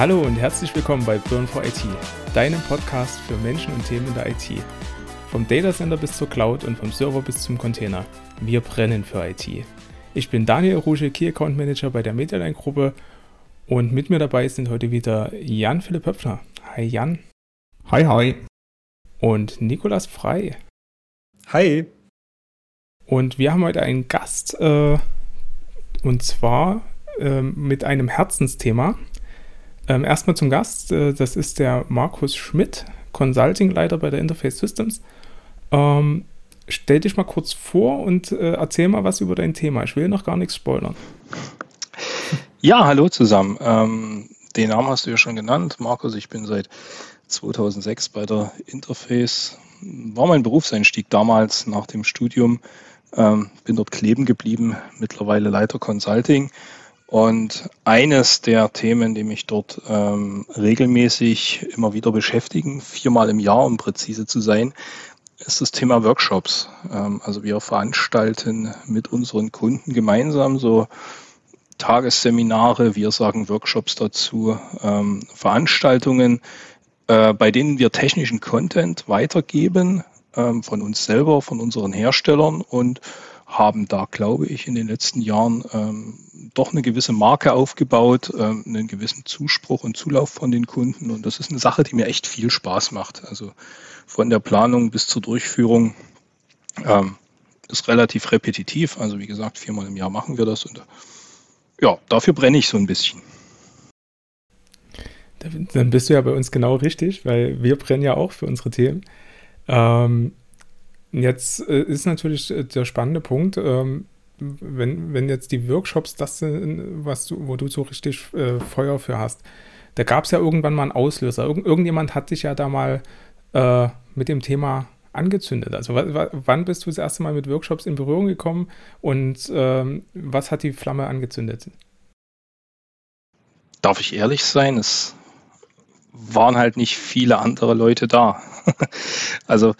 Hallo und herzlich willkommen bei Burn for IT, deinem Podcast für Menschen und Themen in der IT. Vom Datacenter bis zur Cloud und vom Server bis zum Container. Wir brennen für IT. Ich bin Daniel Ruge, Key Account Manager bei der Medialine Gruppe und mit mir dabei sind heute wieder Jan Philipp Höpfner. Hi Jan. Hi, hi. Und Nikolas Frei. Hi. Und wir haben heute einen Gast, äh, und zwar äh, mit einem Herzensthema. Ähm, erstmal zum Gast, äh, das ist der Markus Schmidt, Consulting-Leiter bei der Interface Systems. Ähm, stell dich mal kurz vor und äh, erzähl mal was über dein Thema. Ich will noch gar nichts spoilern. Ja, hallo zusammen. Ähm, den Namen hast du ja schon genannt, Markus. Ich bin seit 2006 bei der Interface. War mein Berufseinstieg damals nach dem Studium. Ähm, bin dort kleben geblieben, mittlerweile Leiter Consulting. Und eines der Themen, die mich dort ähm, regelmäßig immer wieder beschäftigen, viermal im Jahr, um präzise zu sein, ist das Thema Workshops. Ähm, also wir veranstalten mit unseren Kunden gemeinsam so Tagesseminare, wir sagen Workshops dazu, ähm, Veranstaltungen, äh, bei denen wir technischen Content weitergeben ähm, von uns selber, von unseren Herstellern und haben da, glaube ich, in den letzten Jahren ähm, doch eine gewisse Marke aufgebaut, ähm, einen gewissen Zuspruch und Zulauf von den Kunden. Und das ist eine Sache, die mir echt viel Spaß macht. Also von der Planung bis zur Durchführung ähm, ist relativ repetitiv. Also wie gesagt, viermal im Jahr machen wir das und ja, dafür brenne ich so ein bisschen. Dann bist du ja bei uns genau richtig, weil wir brennen ja auch für unsere Themen. Ähm, jetzt äh, ist natürlich äh, der spannende Punkt, ähm, wenn, wenn jetzt die Workshops das sind, was du, wo du so richtig äh, Feuer für hast. Da gab es ja irgendwann mal einen Auslöser. Irgend, irgendjemand hat dich ja da mal äh, mit dem Thema angezündet? Also wann bist du das erste Mal mit Workshops in Berührung gekommen und ähm, was hat die Flamme angezündet? Darf ich ehrlich sein? Es waren halt nicht viele andere Leute da. also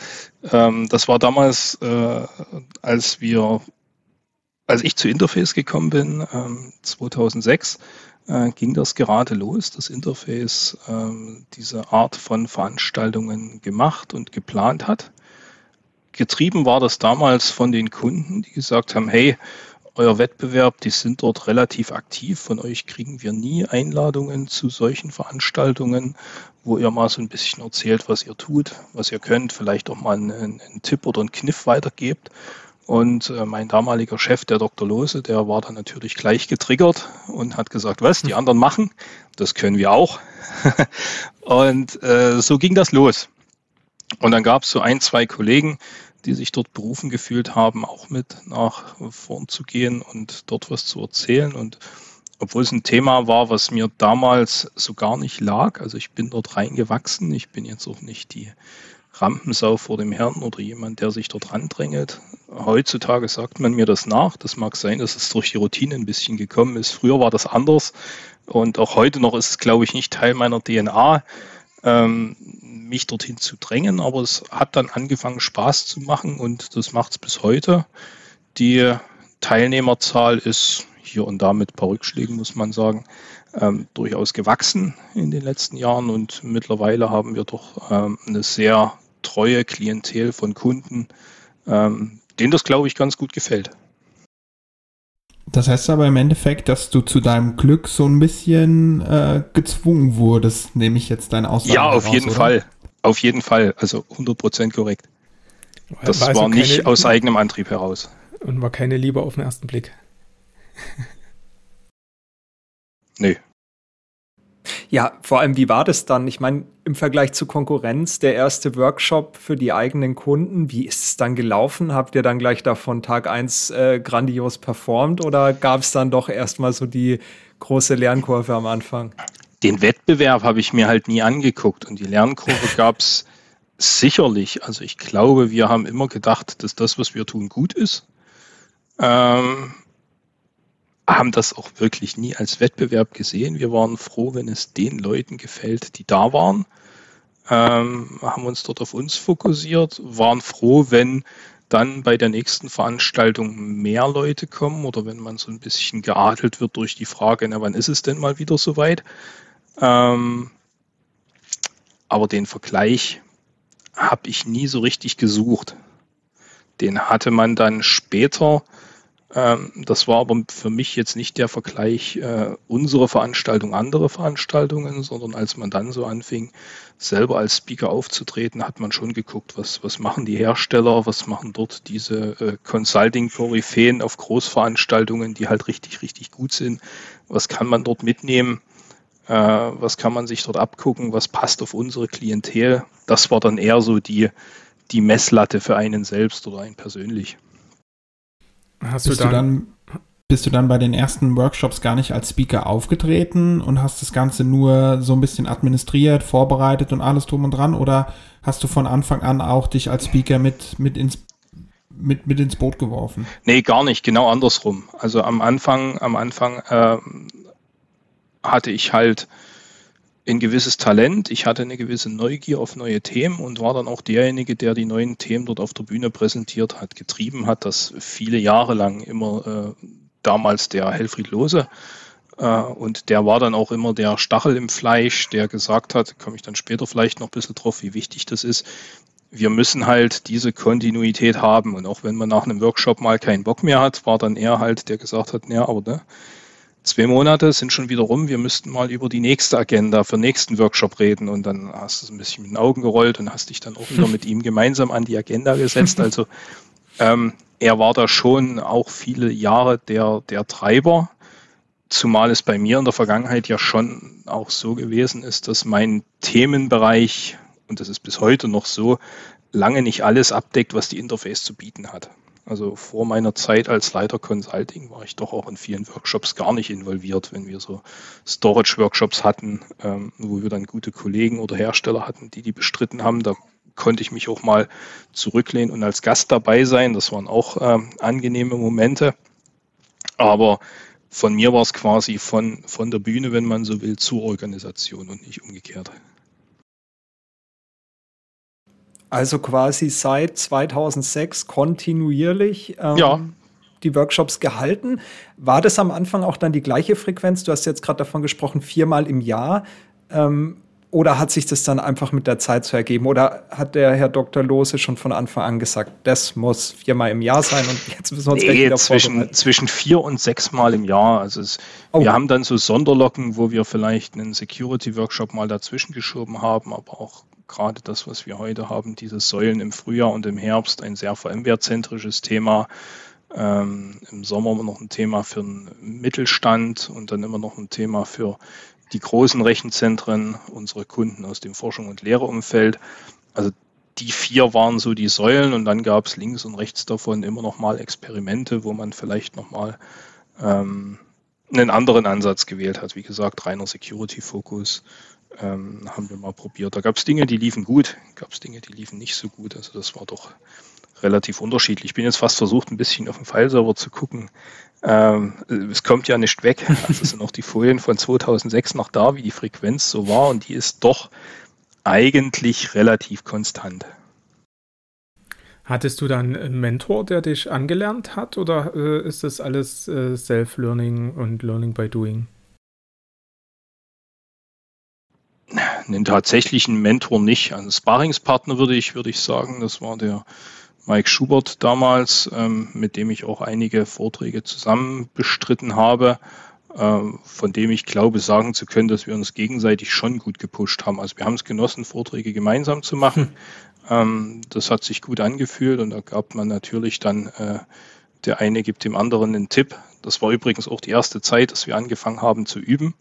ähm, das war damals, äh, als wir, als ich zu Interface gekommen bin, ähm, 2006, äh, ging das gerade los, das Interface äh, diese Art von Veranstaltungen gemacht und geplant hat getrieben war das damals von den Kunden, die gesagt haben, hey, euer Wettbewerb, die sind dort relativ aktiv. Von euch kriegen wir nie Einladungen zu solchen Veranstaltungen, wo ihr mal so ein bisschen erzählt, was ihr tut, was ihr könnt, vielleicht auch mal einen, einen Tipp oder einen Kniff weitergebt. Und äh, mein damaliger Chef, der Dr. Lose, der war dann natürlich gleich getriggert und hat gesagt, was, die anderen machen, das können wir auch. und äh, so ging das los. Und dann gab es so ein, zwei Kollegen, die sich dort berufen gefühlt haben, auch mit nach vorn zu gehen und dort was zu erzählen. Und obwohl es ein Thema war, was mir damals so gar nicht lag, also ich bin dort reingewachsen, ich bin jetzt auch nicht die Rampensau vor dem Herrn oder jemand, der sich dort randrängelt. Heutzutage sagt man mir das nach. Das mag sein, dass es durch die Routine ein bisschen gekommen ist. Früher war das anders und auch heute noch ist es, glaube ich, nicht Teil meiner DNA ähm, mich dorthin zu drängen, aber es hat dann angefangen Spaß zu machen und das macht es bis heute. Die Teilnehmerzahl ist hier und da mit ein paar Rückschlägen, muss man sagen, ähm, durchaus gewachsen in den letzten Jahren und mittlerweile haben wir doch ähm, eine sehr treue Klientel von Kunden, ähm, denen das, glaube ich, ganz gut gefällt. Das heißt aber im Endeffekt, dass du zu deinem Glück so ein bisschen äh, gezwungen wurdest, nehme ich jetzt deine Aussage Ja, auf heraus, jeden oder? Fall. Auf jeden Fall. Also 100% korrekt. Das war, war nicht keine, aus eigenem Antrieb heraus. Und war keine Liebe auf den ersten Blick. nee. Ja, vor allem, wie war das dann? Ich meine, im Vergleich zur Konkurrenz, der erste Workshop für die eigenen Kunden, wie ist es dann gelaufen? Habt ihr dann gleich davon Tag eins äh, grandios performt oder gab es dann doch erstmal so die große Lernkurve am Anfang? Den Wettbewerb habe ich mir halt nie angeguckt und die Lernkurve gab es sicherlich. Also ich glaube, wir haben immer gedacht, dass das, was wir tun, gut ist. Ähm, haben das auch wirklich nie als Wettbewerb gesehen. Wir waren froh, wenn es den Leuten gefällt, die da waren. Ähm, haben uns dort auf uns fokussiert, waren froh, wenn dann bei der nächsten Veranstaltung mehr Leute kommen oder wenn man so ein bisschen geadelt wird durch die Frage, na, wann ist es denn mal wieder soweit? Ähm, aber den Vergleich habe ich nie so richtig gesucht. Den hatte man dann später. Ähm, das war aber für mich jetzt nicht der Vergleich äh, unsere Veranstaltung, andere Veranstaltungen, sondern als man dann so anfing, selber als Speaker aufzutreten, hat man schon geguckt, was, was machen die Hersteller, was machen dort diese äh, Consulting-Koryphäen auf Großveranstaltungen, die halt richtig, richtig gut sind. Was kann man dort mitnehmen? Äh, was kann man sich dort abgucken? Was passt auf unsere Klientel? Das war dann eher so die, die Messlatte für einen selbst oder einen persönlich. Hast bist du dann, du dann, bist du dann bei den ersten Workshops gar nicht als Speaker aufgetreten und hast das Ganze nur so ein bisschen administriert, vorbereitet und alles drum und dran? Oder hast du von Anfang an auch dich als Speaker mit, mit ins mit, mit ins Boot geworfen? Nee, gar nicht, genau andersrum. Also am Anfang, am Anfang äh, hatte ich halt ein gewisses Talent, ich hatte eine gewisse Neugier auf neue Themen und war dann auch derjenige, der die neuen Themen dort auf der Bühne präsentiert hat, getrieben hat, das viele Jahre lang immer äh, damals der Helfried Lose. Äh, und der war dann auch immer der Stachel im Fleisch, der gesagt hat, komme ich dann später vielleicht noch ein bisschen drauf, wie wichtig das ist. Wir müssen halt diese Kontinuität haben. Und auch wenn man nach einem Workshop mal keinen Bock mehr hat, war dann er halt, der gesagt hat, ja, aber ne, zwei Monate sind schon wieder rum, wir müssten mal über die nächste Agenda für den nächsten Workshop reden und dann hast du es ein bisschen mit den Augen gerollt und hast dich dann auch wieder mit ihm gemeinsam an die Agenda gesetzt. Also ähm, er war da schon auch viele Jahre der, der Treiber, zumal es bei mir in der Vergangenheit ja schon auch so gewesen ist, dass mein Themenbereich, und das ist bis heute noch so, lange nicht alles abdeckt, was die Interface zu bieten hat. Also vor meiner Zeit als Leiter Consulting war ich doch auch in vielen Workshops gar nicht involviert, wenn wir so Storage-Workshops hatten, ähm, wo wir dann gute Kollegen oder Hersteller hatten, die die bestritten haben. Da konnte ich mich auch mal zurücklehnen und als Gast dabei sein. Das waren auch ähm, angenehme Momente. Aber von mir war es quasi von, von der Bühne, wenn man so will, zur Organisation und nicht umgekehrt. Also quasi seit 2006 kontinuierlich ähm, ja. die Workshops gehalten. War das am Anfang auch dann die gleiche Frequenz? Du hast jetzt gerade davon gesprochen, viermal im Jahr. Ähm, oder hat sich das dann einfach mit der Zeit so ergeben? Oder hat der Herr Dr. Lose schon von Anfang an gesagt, das muss viermal im Jahr sein und jetzt müssen wir uns nee, wieder zwischen, zwischen vier und sechs Mal im Jahr. Also es, oh. wir haben dann so Sonderlocken, wo wir vielleicht einen Security-Workshop mal dazwischen geschoben haben, aber auch gerade das, was wir heute haben, diese Säulen im Frühjahr und im Herbst, ein sehr VMware-zentrisches Thema. Ähm, Im Sommer immer noch ein Thema für den Mittelstand und dann immer noch ein Thema für die großen Rechenzentren, unsere Kunden aus dem Forschung- und Lehreumfeld. Also die vier waren so die Säulen und dann gab es links und rechts davon immer noch mal Experimente, wo man vielleicht noch mal ähm, einen anderen Ansatz gewählt hat. Wie gesagt, reiner Security-Fokus ähm, haben wir mal probiert. Da gab es Dinge, die liefen gut, gab es Dinge, die liefen nicht so gut. Also das war doch relativ unterschiedlich. Ich bin jetzt fast versucht, ein bisschen auf dem File-Server zu gucken. Ähm, es kommt ja nicht weg. Also sind auch die Folien von 2006 noch da, wie die Frequenz so war und die ist doch eigentlich relativ konstant. Hattest du dann einen Mentor, der dich angelernt hat oder äh, ist das alles äh, Self-Learning und Learning by Doing? Einen tatsächlichen Mentor nicht. Ein Sparingspartner würde ich, würde ich sagen, das war der Mike Schubert damals, ähm, mit dem ich auch einige Vorträge zusammen bestritten habe, äh, von dem ich glaube sagen zu können, dass wir uns gegenseitig schon gut gepusht haben. Also wir haben es genossen, Vorträge gemeinsam zu machen. Hm. Ähm, das hat sich gut angefühlt und da gab man natürlich dann, äh, der eine gibt dem anderen einen Tipp. Das war übrigens auch die erste Zeit, dass wir angefangen haben zu üben.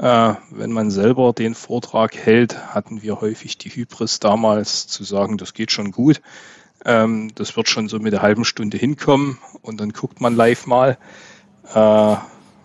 Äh, wenn man selber den Vortrag hält, hatten wir häufig die Hybris damals zu sagen, das geht schon gut. Ähm, das wird schon so mit der halben Stunde hinkommen und dann guckt man live mal. Äh,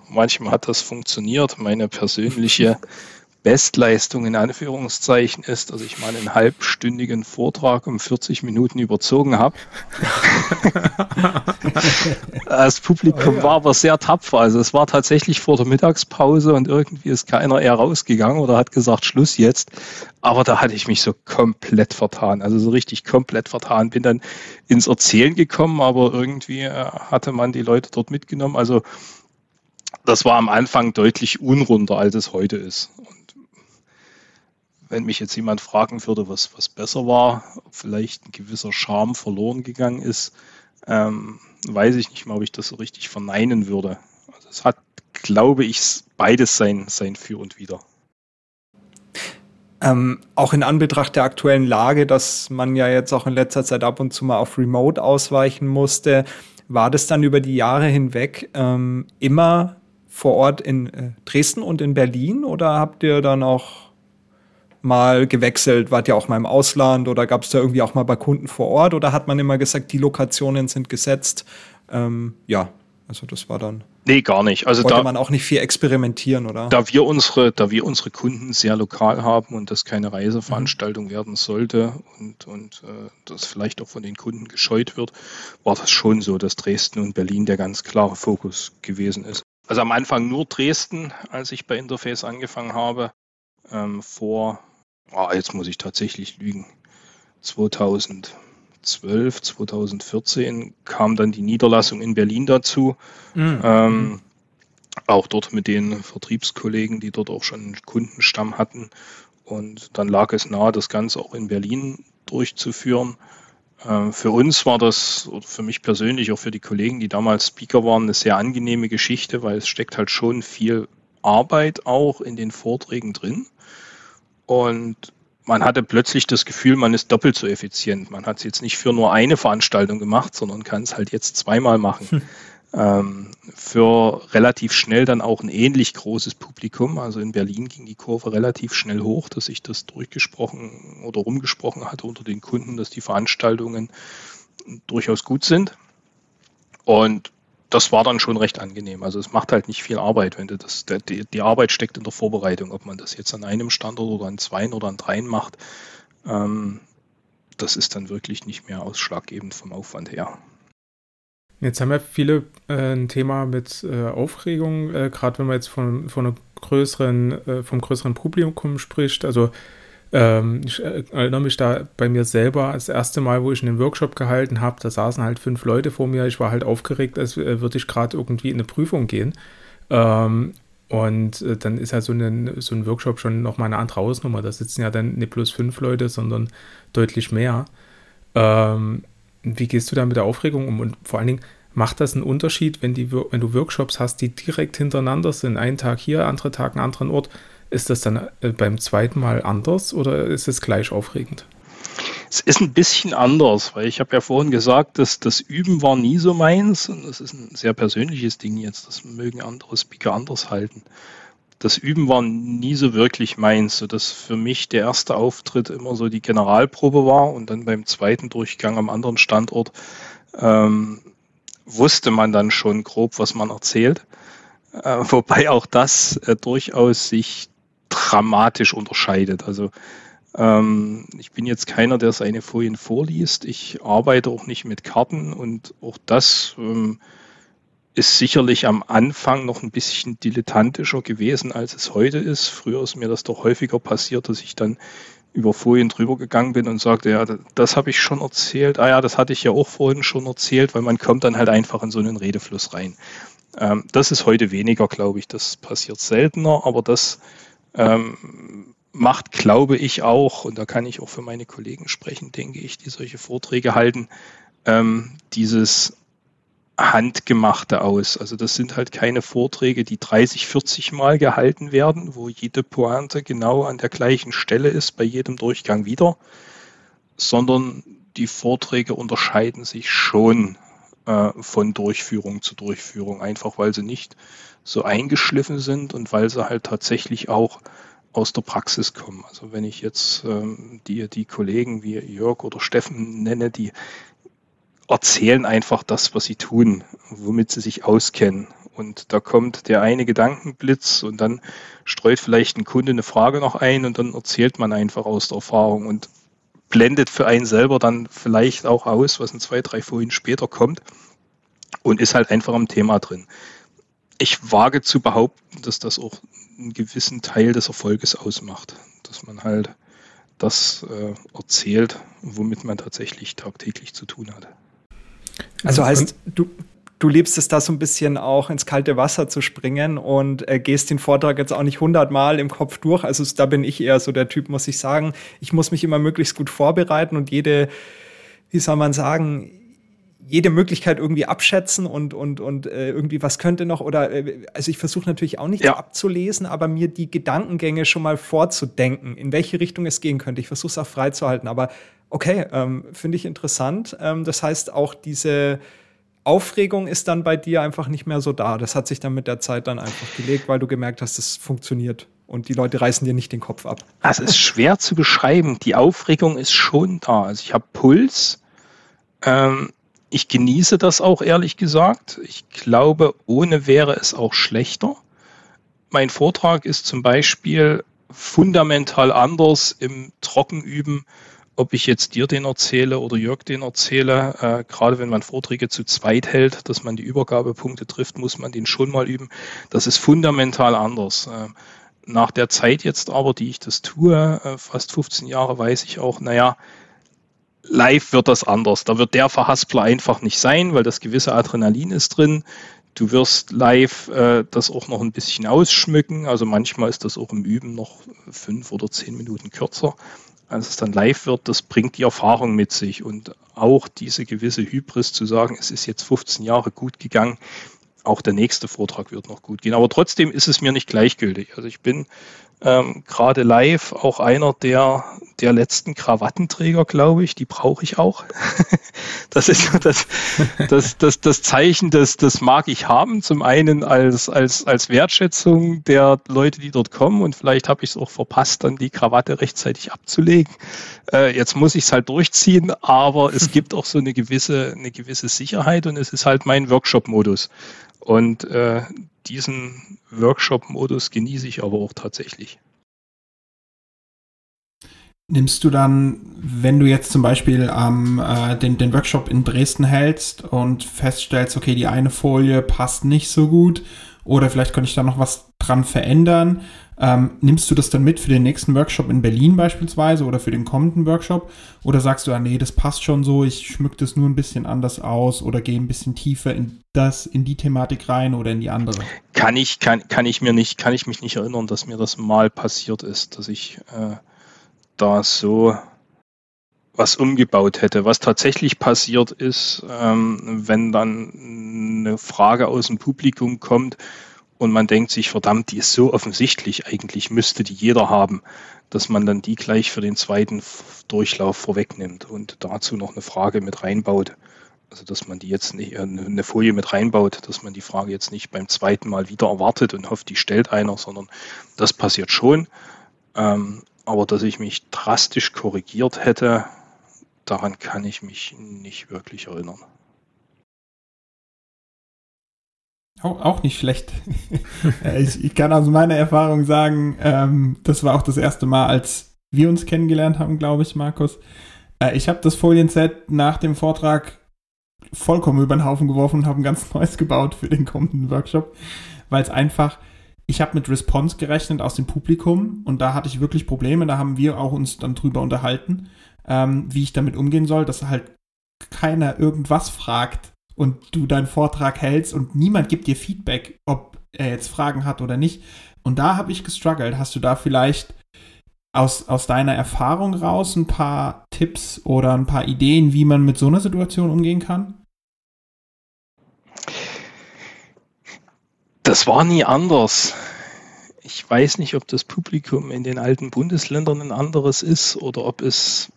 manchmal hat das funktioniert. Meine persönliche Bestleistung in Anführungszeichen ist, dass ich mal einen halbstündigen Vortrag um 40 Minuten überzogen habe. das Publikum oh, ja. war aber sehr tapfer. Also es war tatsächlich vor der Mittagspause und irgendwie ist keiner eher rausgegangen oder hat gesagt, Schluss jetzt. Aber da hatte ich mich so komplett vertan. Also so richtig komplett vertan. Bin dann ins Erzählen gekommen, aber irgendwie äh, hatte man die Leute dort mitgenommen. Also das war am Anfang deutlich unrunder, als es heute ist wenn mich jetzt jemand fragen würde, was, was besser war, ob vielleicht ein gewisser Charme verloren gegangen ist, ähm, weiß ich nicht mal, ob ich das so richtig verneinen würde. Also es hat, glaube ich, beides sein, sein Für und Wider. Ähm, auch in Anbetracht der aktuellen Lage, dass man ja jetzt auch in letzter Zeit ab und zu mal auf Remote ausweichen musste, war das dann über die Jahre hinweg ähm, immer vor Ort in äh, Dresden und in Berlin oder habt ihr dann auch mal gewechselt? Wart ihr auch mal im Ausland oder gab es da irgendwie auch mal bei Kunden vor Ort oder hat man immer gesagt, die Lokationen sind gesetzt? Ähm, ja, also das war dann. Nee, gar nicht. Also wollte da, man auch nicht viel experimentieren, oder? Da wir unsere, da wir unsere Kunden sehr lokal haben und das keine Reiseveranstaltung mhm. werden sollte und, und äh, das vielleicht auch von den Kunden gescheut wird, war das schon so, dass Dresden und Berlin der ganz klare Fokus gewesen ist. Also am Anfang nur Dresden, als ich bei Interface angefangen habe. Ähm, vor, oh, jetzt muss ich tatsächlich lügen, 2012, 2014 kam dann die Niederlassung in Berlin dazu. Mhm. Ähm, auch dort mit den Vertriebskollegen, die dort auch schon einen Kundenstamm hatten. Und dann lag es nahe, das Ganze auch in Berlin durchzuführen. Ähm, für uns war das, oder für mich persönlich, auch für die Kollegen, die damals Speaker waren, eine sehr angenehme Geschichte, weil es steckt halt schon viel Arbeit auch in den Vorträgen drin. Und man hatte plötzlich das Gefühl, man ist doppelt so effizient. Man hat es jetzt nicht für nur eine Veranstaltung gemacht, sondern kann es halt jetzt zweimal machen. Hm ähm, für relativ schnell dann auch ein ähnlich großes Publikum. Also in Berlin ging die Kurve relativ schnell hoch, dass sich das durchgesprochen oder rumgesprochen hatte unter den Kunden, dass die Veranstaltungen durchaus gut sind. Und das war dann schon recht angenehm. Also es macht halt nicht viel Arbeit, wenn du das, die, die Arbeit steckt in der Vorbereitung, ob man das jetzt an einem Standort oder an zwei oder an dreien macht. Ähm, das ist dann wirklich nicht mehr ausschlaggebend vom Aufwand her. Jetzt haben ja viele äh, ein Thema mit äh, Aufregung, äh, gerade wenn man jetzt von, von einer größeren, äh, vom größeren Publikum spricht. Also ähm, ich äh, erinnere mich da bei mir selber das erste Mal, wo ich einen Workshop gehalten habe, da saßen halt fünf Leute vor mir. Ich war halt aufgeregt, als äh, würde ich gerade irgendwie in eine Prüfung gehen. Ähm, und dann ist ja so, eine, so ein Workshop schon nochmal eine andere Hausnummer. Da sitzen ja dann nicht plus fünf Leute, sondern deutlich mehr. Ähm, wie gehst du da mit der Aufregung um? Und vor allen Dingen, macht das einen Unterschied, wenn, die, wenn du Workshops hast, die direkt hintereinander sind? Einen Tag hier, andere Tag einen anderen Ort. Ist das dann äh, beim zweiten Mal anders oder ist es gleich aufregend? Es ist ein bisschen anders, weil ich habe ja vorhin gesagt, dass das Üben war nie so meins und das ist ein sehr persönliches Ding jetzt. Das mögen andere Speaker anders halten. Das Üben war nie so wirklich meins, sodass für mich der erste Auftritt immer so die Generalprobe war und dann beim zweiten Durchgang am anderen Standort ähm, wusste man dann schon grob, was man erzählt. Äh, wobei auch das äh, durchaus sich dramatisch unterscheidet. Also ähm, ich bin jetzt keiner, der seine Folien vorliest. Ich arbeite auch nicht mit Karten und auch das ähm, ist sicherlich am Anfang noch ein bisschen dilettantischer gewesen, als es heute ist. Früher ist mir das doch häufiger passiert, dass ich dann über Folien drüber gegangen bin und sagte, ja, das habe ich schon erzählt. Ah ja, das hatte ich ja auch vorhin schon erzählt, weil man kommt dann halt einfach in so einen Redefluss rein. Ähm, das ist heute weniger, glaube ich. Das passiert seltener, aber das ähm, macht, glaube ich, auch, und da kann ich auch für meine Kollegen sprechen, denke ich, die solche Vorträge halten, ähm, dieses handgemachte aus. Also das sind halt keine Vorträge, die 30, 40 Mal gehalten werden, wo jede Pointe genau an der gleichen Stelle ist, bei jedem Durchgang wieder, sondern die Vorträge unterscheiden sich schon äh, von Durchführung zu Durchführung, einfach weil sie nicht so eingeschliffen sind und weil sie halt tatsächlich auch aus der Praxis kommen. Also wenn ich jetzt ähm, die, die Kollegen wie Jörg oder Steffen nenne, die erzählen einfach das, was sie tun, womit sie sich auskennen. Und da kommt der eine Gedankenblitz und dann streut vielleicht ein Kunde eine Frage noch ein und dann erzählt man einfach aus der Erfahrung und blendet für einen selber dann vielleicht auch aus, was in zwei, drei Folien später kommt und ist halt einfach am Thema drin. Ich wage zu behaupten, dass das auch einen gewissen Teil des Erfolges ausmacht, dass man halt das äh, erzählt, womit man tatsächlich tagtäglich zu tun hat. Also heißt, du, du liebst es da so ein bisschen auch ins kalte Wasser zu springen und äh, gehst den Vortrag jetzt auch nicht hundertmal im Kopf durch. Also da bin ich eher so der Typ, muss ich sagen. Ich muss mich immer möglichst gut vorbereiten und jede, wie soll man sagen, jede Möglichkeit irgendwie abschätzen und, und, und äh, irgendwie was könnte noch oder äh, also ich versuche natürlich auch nicht ja. abzulesen, aber mir die Gedankengänge schon mal vorzudenken, in welche Richtung es gehen könnte. Ich versuche es auch freizuhalten, aber okay, ähm, finde ich interessant. Ähm, das heißt, auch diese Aufregung ist dann bei dir einfach nicht mehr so da. Das hat sich dann mit der Zeit dann einfach gelegt, weil du gemerkt hast, es funktioniert und die Leute reißen dir nicht den Kopf ab. Das ist schwer zu beschreiben. Die Aufregung ist schon da. Also ich habe Puls. Ähm, ich genieße das auch ehrlich gesagt. Ich glaube, ohne wäre es auch schlechter. Mein Vortrag ist zum Beispiel fundamental anders im Trockenüben, ob ich jetzt dir den erzähle oder Jörg den erzähle. Äh, gerade wenn man Vorträge zu zweit hält, dass man die Übergabepunkte trifft, muss man den schon mal üben. Das ist fundamental anders. Äh, nach der Zeit jetzt aber, die ich das tue, äh, fast 15 Jahre, weiß ich auch, naja, Live wird das anders. Da wird der Verhaspler einfach nicht sein, weil das gewisse Adrenalin ist drin. Du wirst live äh, das auch noch ein bisschen ausschmücken. Also manchmal ist das auch im Üben noch fünf oder zehn Minuten kürzer. Als es dann live wird, das bringt die Erfahrung mit sich und auch diese gewisse Hybris zu sagen, es ist jetzt 15 Jahre gut gegangen. Auch der nächste Vortrag wird noch gut gehen. Aber trotzdem ist es mir nicht gleichgültig. Also ich bin ähm, gerade live auch einer der, der letzten Krawattenträger, glaube ich. Die brauche ich auch. das ist das, das, das, das Zeichen, das, das mag ich haben. Zum einen als, als, als Wertschätzung der Leute, die dort kommen. Und vielleicht habe ich es auch verpasst, dann die Krawatte rechtzeitig abzulegen. Äh, jetzt muss ich es halt durchziehen, aber es gibt auch so eine gewisse, eine gewisse Sicherheit und es ist halt mein Workshop-Modus. Und äh, diesen Workshop-Modus genieße ich aber auch tatsächlich. Nimmst du dann, wenn du jetzt zum Beispiel ähm, äh, den, den Workshop in Dresden hältst und feststellst, okay, die eine Folie passt nicht so gut oder vielleicht könnte ich da noch was dran verändern, ähm, nimmst du das dann mit für den nächsten Workshop in Berlin beispielsweise oder für den kommenden Workshop? Oder sagst du, ah, nee, das passt schon so, ich schmück das nur ein bisschen anders aus oder gehe ein bisschen tiefer in das, in die Thematik rein oder in die andere? Kann ich, kann, kann ich mir nicht, kann ich mich nicht erinnern, dass mir das mal passiert ist, dass ich äh, da so was umgebaut hätte. Was tatsächlich passiert ist, ähm, wenn dann eine Frage aus dem Publikum kommt, und man denkt sich, verdammt, die ist so offensichtlich, eigentlich müsste die jeder haben, dass man dann die gleich für den zweiten Durchlauf vorwegnimmt und dazu noch eine Frage mit reinbaut. Also dass man die jetzt nicht, äh, eine Folie mit reinbaut, dass man die Frage jetzt nicht beim zweiten Mal wieder erwartet und hofft, die stellt einer, sondern das passiert schon. Ähm, aber dass ich mich drastisch korrigiert hätte, daran kann ich mich nicht wirklich erinnern. Auch, auch nicht schlecht. Äh, ich, ich, kann aus meiner Erfahrung sagen, ähm, das war auch das erste Mal, als wir uns kennengelernt haben, glaube ich, Markus. Äh, ich habe das Folienset nach dem Vortrag vollkommen über den Haufen geworfen und habe ein ganz neues gebaut für den kommenden Workshop, weil es einfach, ich habe mit Response gerechnet aus dem Publikum und da hatte ich wirklich Probleme. Da haben wir auch uns dann drüber unterhalten, ähm, wie ich damit umgehen soll, dass halt keiner irgendwas fragt und du deinen Vortrag hältst und niemand gibt dir Feedback, ob er jetzt Fragen hat oder nicht. Und da habe ich gestruggelt. Hast du da vielleicht aus, aus deiner Erfahrung raus ein paar Tipps oder ein paar Ideen, wie man mit so einer Situation umgehen kann? Das war nie anders. Ich weiß nicht, ob das Publikum in den alten Bundesländern ein anderes ist oder ob es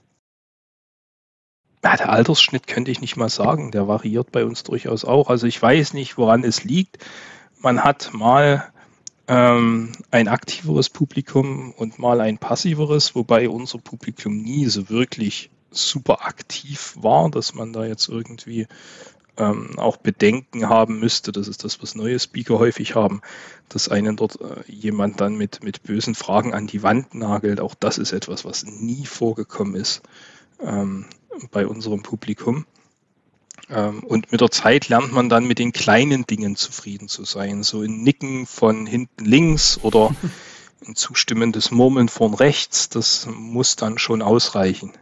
ja, der Altersschnitt könnte ich nicht mal sagen. Der variiert bei uns durchaus auch. Also ich weiß nicht, woran es liegt. Man hat mal ähm, ein aktiveres Publikum und mal ein passiveres, wobei unser Publikum nie so wirklich super aktiv war, dass man da jetzt irgendwie ähm, auch Bedenken haben müsste. Das ist das, was neue Speaker häufig haben, dass einen dort äh, jemand dann mit, mit bösen Fragen an die Wand nagelt. Auch das ist etwas, was nie vorgekommen ist. Ähm, bei unserem Publikum. Ähm, und mit der Zeit lernt man dann mit den kleinen Dingen zufrieden zu sein. So ein Nicken von hinten links oder ein zustimmendes Murmeln von rechts, das muss dann schon ausreichen.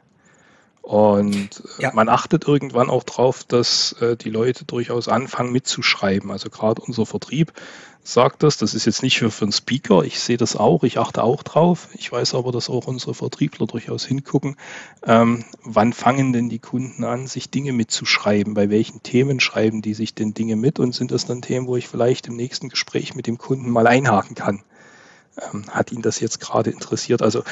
Und ja. man achtet irgendwann auch drauf, dass äh, die Leute durchaus anfangen mitzuschreiben. Also gerade unser Vertrieb sagt das. Das ist jetzt nicht für, für einen Speaker. Ich sehe das auch. Ich achte auch drauf. Ich weiß aber, dass auch unsere Vertriebler durchaus hingucken. Ähm, wann fangen denn die Kunden an, sich Dinge mitzuschreiben? Bei welchen Themen schreiben die sich denn Dinge mit? Und sind das dann Themen, wo ich vielleicht im nächsten Gespräch mit dem Kunden mal einhaken kann? Ähm, hat ihn das jetzt gerade interessiert? Also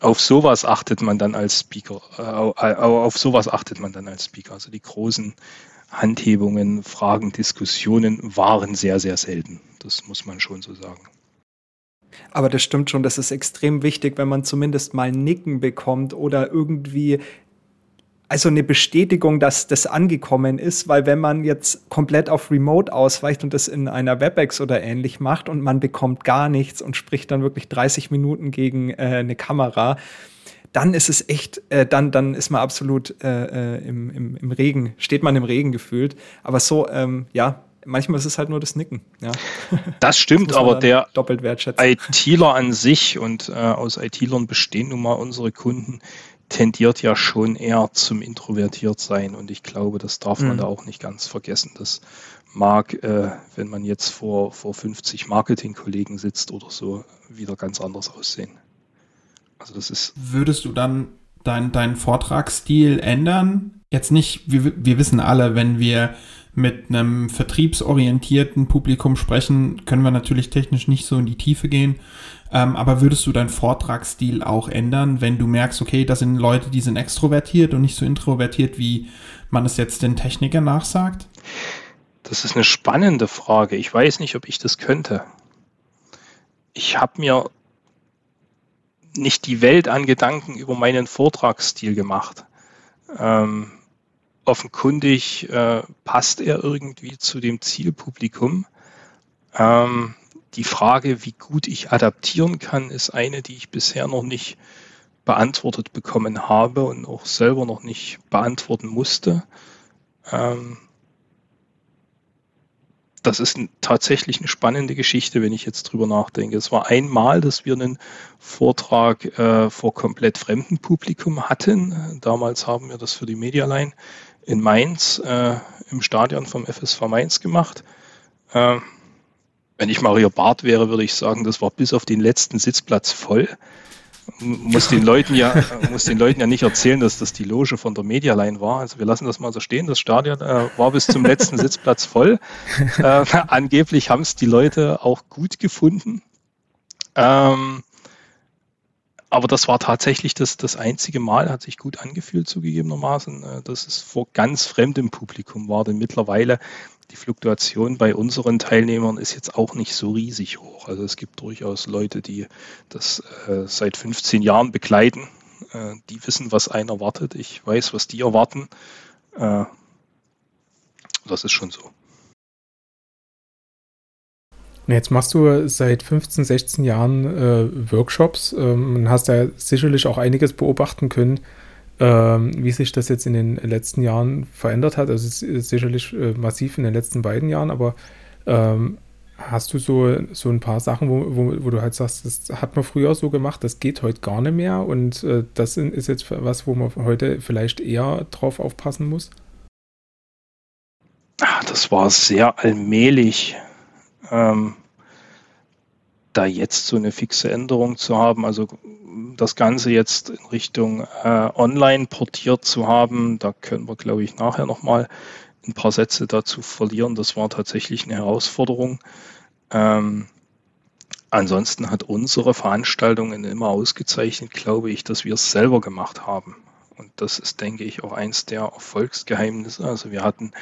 auf sowas achtet man dann als Speaker. Äh, auf sowas achtet man dann als Speaker. Also die großen Handhebungen, Fragen, Diskussionen waren sehr, sehr selten. Das muss man schon so sagen. Aber das stimmt schon, das ist extrem wichtig, wenn man zumindest mal Nicken bekommt oder irgendwie also eine Bestätigung, dass das angekommen ist, weil wenn man jetzt komplett auf Remote ausweicht und das in einer WebEx oder ähnlich macht und man bekommt gar nichts und spricht dann wirklich 30 Minuten gegen äh, eine Kamera, dann ist es echt, äh, dann, dann ist man absolut äh, äh, im, im, im Regen, steht man im Regen gefühlt. Aber so, ähm, ja, manchmal ist es halt nur das Nicken. Ja. Das stimmt, das aber der. ITler an sich und äh, aus ITlern bestehen nun mal unsere Kunden, tendiert ja schon eher zum introvertiert sein und ich glaube, das darf man mhm. da auch nicht ganz vergessen. Das mag, äh, wenn man jetzt vor, vor 50 Marketingkollegen sitzt oder so, wieder ganz anders aussehen. Also das ist. Würdest du dann deinen dein Vortragsstil ändern? Jetzt nicht, wir, wir wissen alle, wenn wir mit einem vertriebsorientierten Publikum sprechen, können wir natürlich technisch nicht so in die Tiefe gehen. Ähm, aber würdest du deinen Vortragsstil auch ändern, wenn du merkst, okay, das sind Leute, die sind extrovertiert und nicht so introvertiert, wie man es jetzt den Technikern nachsagt? Das ist eine spannende Frage. Ich weiß nicht, ob ich das könnte. Ich habe mir nicht die Welt an Gedanken über meinen Vortragsstil gemacht. Ähm, offenkundig äh, passt er irgendwie zu dem Zielpublikum. Ähm, die Frage, wie gut ich adaptieren kann, ist eine, die ich bisher noch nicht beantwortet bekommen habe und auch selber noch nicht beantworten musste. Ähm, das ist tatsächlich eine spannende Geschichte, wenn ich jetzt drüber nachdenke. Es war einmal, dass wir einen Vortrag äh, vor komplett fremdem Publikum hatten. Damals haben wir das für die Medialine in Mainz äh, im Stadion vom FSV Mainz gemacht. Äh, wenn ich Mario Barth wäre, würde ich sagen, das war bis auf den letzten Sitzplatz voll. Muss den Leuten ja, muss den Leuten ja nicht erzählen, dass das die Loge von der Medialine war. Also wir lassen das mal so stehen. Das Stadion äh, war bis zum letzten Sitzplatz voll. Äh, angeblich haben es die Leute auch gut gefunden. Ähm, aber das war tatsächlich das, das einzige Mal, hat sich gut angefühlt zugegebenermaßen, äh, dass es vor ganz fremdem Publikum war. Denn mittlerweile die Fluktuation bei unseren Teilnehmern ist jetzt auch nicht so riesig hoch. Also es gibt durchaus Leute, die das äh, seit 15 Jahren begleiten. Äh, die wissen, was einen erwartet. Ich weiß, was die erwarten. Äh, das ist schon so. Jetzt machst du seit 15, 16 Jahren äh, Workshops ähm, und hast da sicherlich auch einiges beobachten können, ähm, wie sich das jetzt in den letzten Jahren verändert hat. Also es ist sicherlich äh, massiv in den letzten beiden Jahren, aber ähm, hast du so, so ein paar Sachen, wo, wo, wo, du halt sagst, das hat man früher so gemacht, das geht heute gar nicht mehr und äh, das ist jetzt was, wo man heute vielleicht eher drauf aufpassen muss? Ah, das war sehr allmählich ähm, da jetzt so eine fixe Änderung zu haben, also das Ganze jetzt in Richtung äh, Online portiert zu haben, da können wir, glaube ich, nachher nochmal ein paar Sätze dazu verlieren. Das war tatsächlich eine Herausforderung. Ähm, ansonsten hat unsere Veranstaltungen immer ausgezeichnet, glaube ich, dass wir es selber gemacht haben. Und das ist, denke ich, auch eins der Erfolgsgeheimnisse. Also wir hatten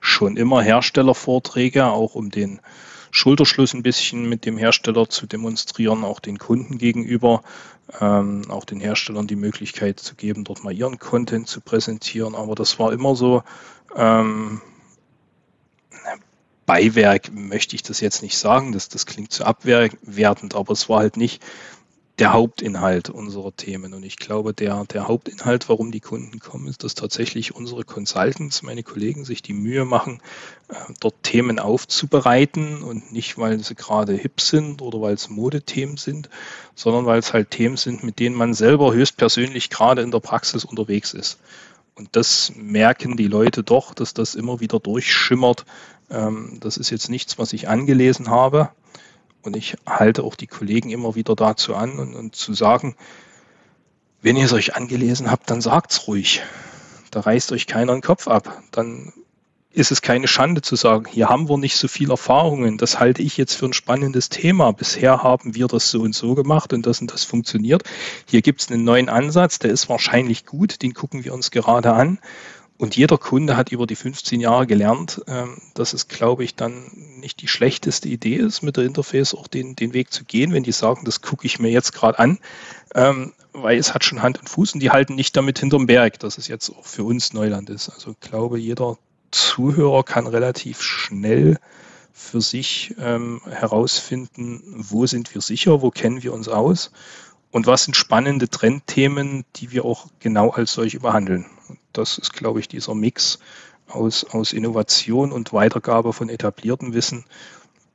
schon immer Herstellervorträge, auch um den Schulterschluss ein bisschen mit dem Hersteller zu demonstrieren, auch den Kunden gegenüber, ähm, auch den Herstellern die Möglichkeit zu geben, dort mal ihren Content zu präsentieren. Aber das war immer so, ähm, Beiwerk möchte ich das jetzt nicht sagen, das, das klingt zu abwertend, aber es war halt nicht der Hauptinhalt unserer Themen. Und ich glaube, der, der Hauptinhalt, warum die Kunden kommen, ist, dass tatsächlich unsere Consultants, meine Kollegen, sich die Mühe machen, äh, dort Themen aufzubereiten und nicht, weil sie gerade hip sind oder weil es Modethemen sind, sondern weil es halt Themen sind, mit denen man selber höchstpersönlich gerade in der Praxis unterwegs ist. Und das merken die Leute doch, dass das immer wieder durchschimmert. Ähm, das ist jetzt nichts, was ich angelesen habe. Und ich halte auch die Kollegen immer wieder dazu an und, und zu sagen, wenn ihr es euch angelesen habt, dann sagt's ruhig. Da reißt euch keiner den Kopf ab. Dann ist es keine Schande zu sagen, hier haben wir nicht so viel Erfahrungen. Das halte ich jetzt für ein spannendes Thema. Bisher haben wir das so und so gemacht und das und das funktioniert. Hier gibt es einen neuen Ansatz, der ist wahrscheinlich gut, den gucken wir uns gerade an. Und jeder Kunde hat über die 15 Jahre gelernt, ähm, dass es, glaube ich, dann nicht die schlechteste Idee ist, mit der Interface auch den, den Weg zu gehen, wenn die sagen, das gucke ich mir jetzt gerade an, ähm, weil es hat schon Hand und Fuß und die halten nicht damit hinterm Berg, dass es jetzt auch für uns Neuland ist. Also ich glaube, jeder Zuhörer kann relativ schnell für sich ähm, herausfinden, wo sind wir sicher, wo kennen wir uns aus und was sind spannende Trendthemen, die wir auch genau als solche behandeln. Das ist, glaube ich, dieser Mix aus, aus Innovation und Weitergabe von etabliertem Wissen,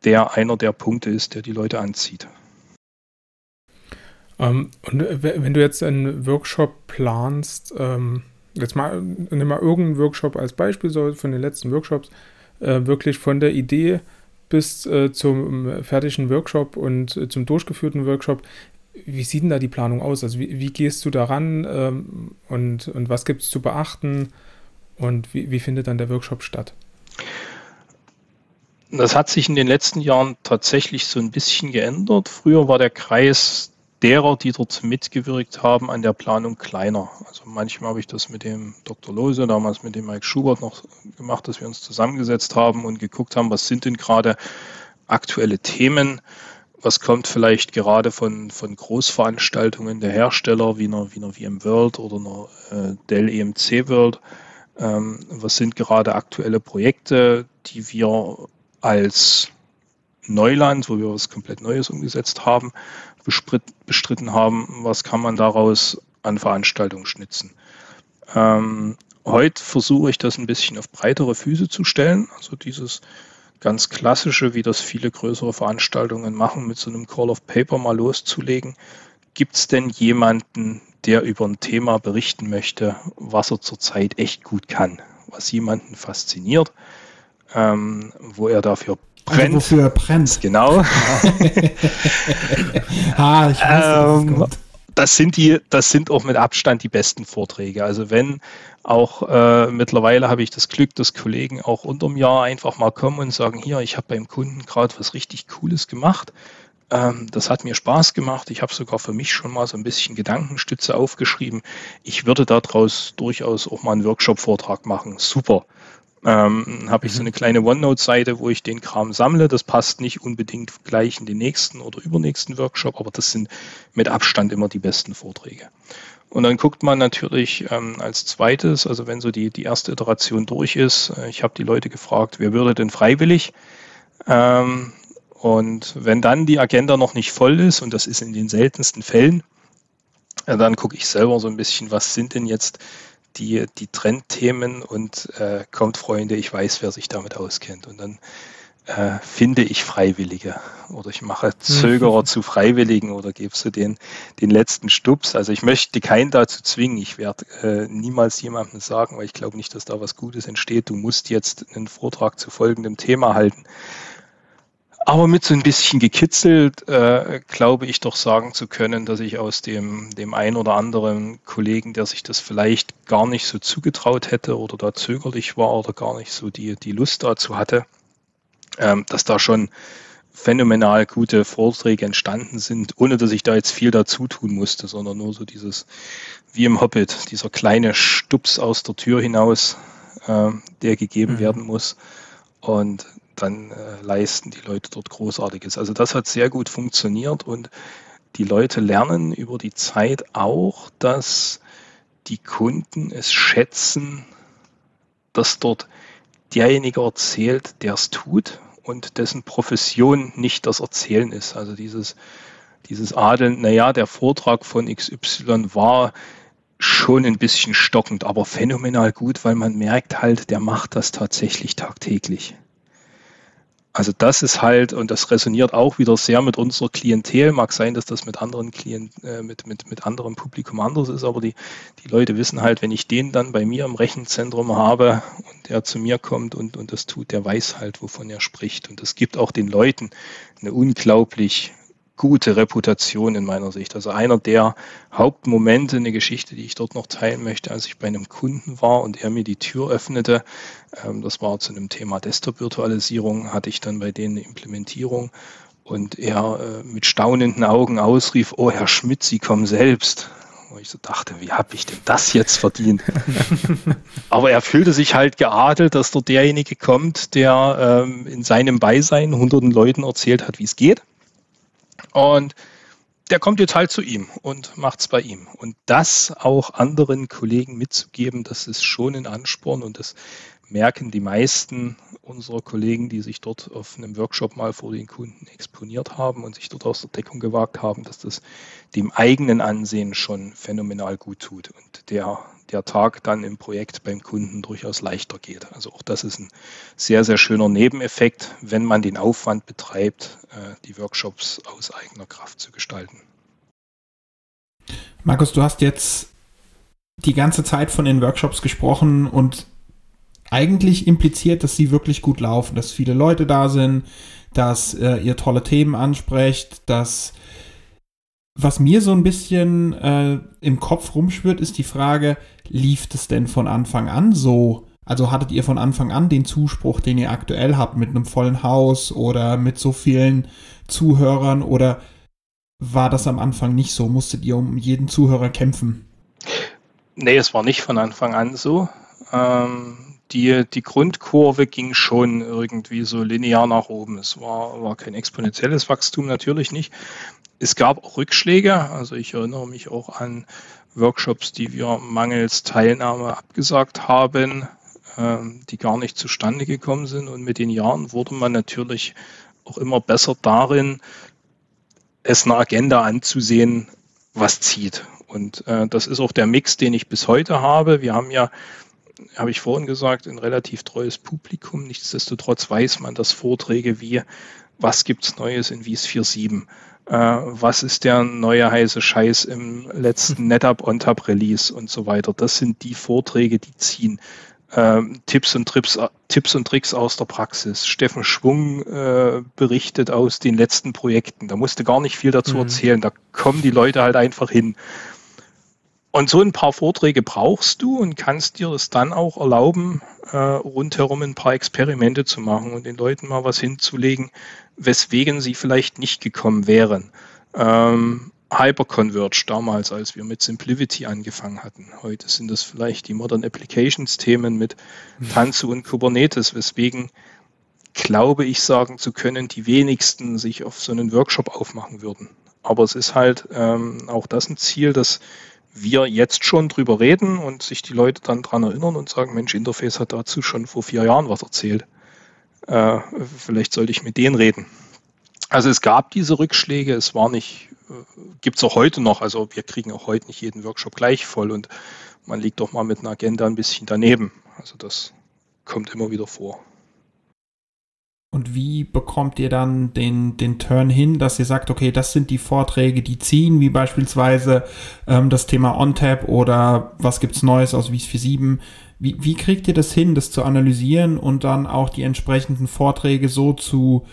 der einer der Punkte ist, der die Leute anzieht. Ähm, und wenn du jetzt einen Workshop planst, ähm, jetzt mal, nimm mal irgendeinen Workshop als Beispiel, so von den letzten Workshops, äh, wirklich von der Idee bis äh, zum fertigen Workshop und äh, zum durchgeführten Workshop. Wie sieht denn da die Planung aus? Also wie, wie gehst du daran ähm, und, und was gibt es zu beachten und wie, wie findet dann der Workshop statt? Das hat sich in den letzten Jahren tatsächlich so ein bisschen geändert. Früher war der Kreis derer, die dort mitgewirkt haben an der Planung kleiner. Also manchmal habe ich das mit dem Dr. Lose, damals mit dem Mike Schubert noch gemacht, dass wir uns zusammengesetzt haben und geguckt haben, was sind denn gerade aktuelle Themen, was kommt vielleicht gerade von, von Großveranstaltungen der Hersteller wie einer, wie einer VM oder einer äh, Dell EMC World. Ähm, was sind gerade aktuelle Projekte, die wir als Neuland, wo wir was komplett Neues umgesetzt haben, bestritten haben, was kann man daraus an Veranstaltungen schnitzen. Ähm, heute versuche ich das ein bisschen auf breitere Füße zu stellen, also dieses ganz klassische, wie das viele größere Veranstaltungen machen, mit so einem Call of Paper mal loszulegen. Gibt es denn jemanden, der über ein Thema berichten möchte, was er zurzeit echt gut kann, was jemanden fasziniert, ähm, wo er dafür brennt. Also wofür er brennt. Genau. ah, ich weiß, ähm, das sind die, das sind auch mit Abstand die besten Vorträge. Also wenn auch äh, mittlerweile habe ich das Glück, dass Kollegen auch unterm Jahr einfach mal kommen und sagen, hier, ich habe beim Kunden gerade was richtig Cooles gemacht. Ähm, das hat mir Spaß gemacht. Ich habe sogar für mich schon mal so ein bisschen Gedankenstütze aufgeschrieben. Ich würde daraus durchaus auch mal einen Workshop-Vortrag machen. Super ähm, habe ich so mhm. eine kleine OneNote-Seite, wo ich den Kram sammle. Das passt nicht unbedingt gleich in den nächsten oder übernächsten Workshop, aber das sind mit Abstand immer die besten Vorträge. Und dann guckt man natürlich ähm, als zweites, also wenn so die, die erste Iteration durch ist, äh, ich habe die Leute gefragt, wer würde denn freiwillig? Ähm, und wenn dann die Agenda noch nicht voll ist, und das ist in den seltensten Fällen, äh, dann gucke ich selber so ein bisschen, was sind denn jetzt die, die Trendthemen und äh, kommt Freunde, ich weiß, wer sich damit auskennt. Und dann äh, finde ich Freiwillige oder ich mache Zögerer mhm. zu Freiwilligen oder gebe so den, den letzten Stups. Also ich möchte keinen dazu zwingen. Ich werde äh, niemals jemandem sagen, weil ich glaube nicht, dass da was Gutes entsteht. Du musst jetzt einen Vortrag zu folgendem Thema halten. Aber mit so ein bisschen gekitzelt äh, glaube ich doch sagen zu können, dass ich aus dem, dem ein oder anderen Kollegen, der sich das vielleicht gar nicht so zugetraut hätte oder da zögerlich war oder gar nicht so die, die Lust dazu hatte, ähm, dass da schon phänomenal gute Vorträge entstanden sind, ohne dass ich da jetzt viel dazu tun musste, sondern nur so dieses, wie im Hobbit, dieser kleine Stups aus der Tür hinaus, äh, der gegeben mhm. werden muss. Und dann äh, leisten die Leute dort Großartiges. Also das hat sehr gut funktioniert und die Leute lernen über die Zeit auch, dass die Kunden es schätzen, dass dort derjenige erzählt, der es tut und dessen Profession nicht das Erzählen ist. Also dieses, dieses Adeln, naja, der Vortrag von XY war schon ein bisschen stockend, aber phänomenal gut, weil man merkt halt, der macht das tatsächlich tagtäglich. Also das ist halt, und das resoniert auch wieder sehr mit unserer Klientel. Mag sein, dass das mit anderen Klienten, äh, mit, mit, mit anderem Publikum anders ist, aber die, die Leute wissen halt, wenn ich den dann bei mir im Rechenzentrum habe und der zu mir kommt und, und das tut, der weiß halt, wovon er spricht. Und es gibt auch den Leuten eine unglaublich gute Reputation in meiner Sicht. Also einer der Hauptmomente, eine Geschichte, die ich dort noch teilen möchte, als ich bei einem Kunden war und er mir die Tür öffnete, ähm, das war zu einem Thema Desktop-Virtualisierung, hatte ich dann bei denen eine Implementierung und er äh, mit staunenden Augen ausrief, oh Herr Schmidt, Sie kommen selbst. Wo ich so dachte, wie habe ich denn das jetzt verdient? Aber er fühlte sich halt geadelt, dass dort derjenige kommt, der ähm, in seinem Beisein hunderten Leuten erzählt hat, wie es geht und der kommt jetzt halt zu ihm und macht es bei ihm. Und das auch anderen Kollegen mitzugeben, das ist schon ein Ansporn und das merken die meisten unserer Kollegen, die sich dort auf einem Workshop mal vor den Kunden exponiert haben und sich dort aus der Deckung gewagt haben, dass das dem eigenen Ansehen schon phänomenal gut tut und der der Tag dann im Projekt beim Kunden durchaus leichter geht. Also auch das ist ein sehr, sehr schöner Nebeneffekt, wenn man den Aufwand betreibt, äh, die Workshops aus eigener Kraft zu gestalten. Markus, du hast jetzt die ganze Zeit von den Workshops gesprochen und eigentlich impliziert, dass sie wirklich gut laufen, dass viele Leute da sind, dass äh, ihr tolle Themen ansprecht, dass was mir so ein bisschen äh, im Kopf rumschwirrt, ist die Frage, lief es denn von Anfang an so? Also hattet ihr von Anfang an den Zuspruch, den ihr aktuell habt, mit einem vollen Haus oder mit so vielen Zuhörern oder war das am Anfang nicht so? Musstet ihr um jeden Zuhörer kämpfen? Nee, es war nicht von Anfang an so. Ähm, die, die Grundkurve ging schon irgendwie so linear nach oben. Es war, war kein exponentielles Wachstum, natürlich nicht. Es gab auch Rückschläge. Also ich erinnere mich auch an Workshops, die wir mangels Teilnahme abgesagt haben, ähm, die gar nicht zustande gekommen sind. Und mit den Jahren wurde man natürlich auch immer besser darin, es eine Agenda anzusehen, was zieht. Und äh, das ist auch der Mix, den ich bis heute habe. Wir haben ja, habe ich vorhin gesagt, ein relativ treues Publikum. Nichtsdestotrotz weiß man, dass Vorträge wie Was gibt's Neues in Wies 4.7 äh, was ist der neue heiße Scheiß im letzten NetApp OnTap Release und so weiter. Das sind die Vorträge, die ziehen. Ähm, Tipps und Trips, Tipps und Tricks aus der Praxis. Steffen Schwung äh, berichtet aus den letzten Projekten. Da musste gar nicht viel dazu mhm. erzählen. Da kommen die Leute halt einfach hin. Und so ein paar Vorträge brauchst du und kannst dir das dann auch erlauben, äh, rundherum ein paar Experimente zu machen und den Leuten mal was hinzulegen, weswegen sie vielleicht nicht gekommen wären. Ähm, Hyperconverge damals, als wir mit Simplivity angefangen hatten. Heute sind das vielleicht die Modern Applications Themen mit Tanzu und Kubernetes, weswegen glaube ich sagen zu können, die wenigsten sich auf so einen Workshop aufmachen würden. Aber es ist halt ähm, auch das ein Ziel, dass wir jetzt schon drüber reden und sich die Leute dann dran erinnern und sagen, Mensch, Interface hat dazu schon vor vier Jahren was erzählt. Äh, vielleicht sollte ich mit denen reden. Also es gab diese Rückschläge, es war nicht, äh, gibt es auch heute noch, also wir kriegen auch heute nicht jeden Workshop gleich voll und man liegt doch mal mit einer Agenda ein bisschen daneben. Also das kommt immer wieder vor. Und wie bekommt ihr dann den, den Turn hin, dass ihr sagt, okay, das sind die Vorträge, die ziehen, wie beispielsweise ähm, das Thema OnTap oder was gibt's Neues aus Wies 4.7? Wie, wie kriegt ihr das hin, das zu analysieren und dann auch die entsprechenden Vorträge so zu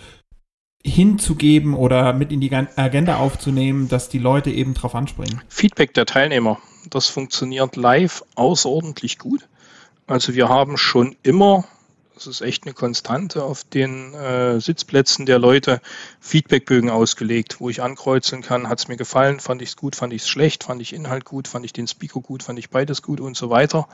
hinzugeben oder mit in die Agenda aufzunehmen, dass die Leute eben drauf anspringen? Feedback der Teilnehmer. Das funktioniert live außerordentlich gut. Also wir haben schon immer das ist echt eine Konstante auf den äh, Sitzplätzen der Leute Feedbackbögen ausgelegt, wo ich ankreuzen kann, hat es mir gefallen, fand ich es gut, fand ich es schlecht, fand ich Inhalt gut, fand ich den Speaker gut, fand ich beides gut und so weiter.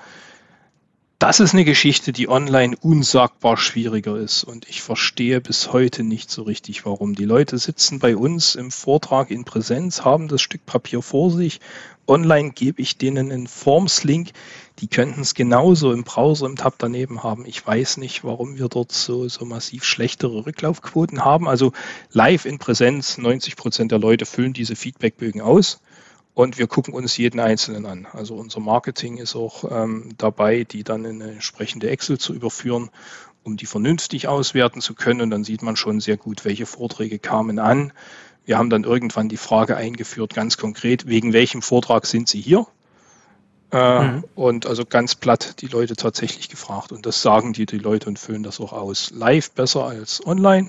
Das ist eine Geschichte, die online unsagbar schwieriger ist und ich verstehe bis heute nicht so richtig, warum. Die Leute sitzen bei uns im Vortrag in Präsenz, haben das Stück Papier vor sich. Online gebe ich denen einen Forms-Link. Die könnten es genauso im Browser, im Tab daneben haben. Ich weiß nicht, warum wir dort so, so massiv schlechtere Rücklaufquoten haben. Also live in Präsenz, 90 Prozent der Leute füllen diese Feedbackbögen aus und wir gucken uns jeden einzelnen an. Also unser Marketing ist auch ähm, dabei, die dann in eine entsprechende Excel zu überführen um die vernünftig auswerten zu können. Und dann sieht man schon sehr gut, welche Vorträge kamen an. Wir haben dann irgendwann die Frage eingeführt, ganz konkret, wegen welchem Vortrag sind Sie hier? Äh, mhm. Und also ganz platt die Leute tatsächlich gefragt. Und das sagen die, die Leute und füllen das auch aus. Live besser als online.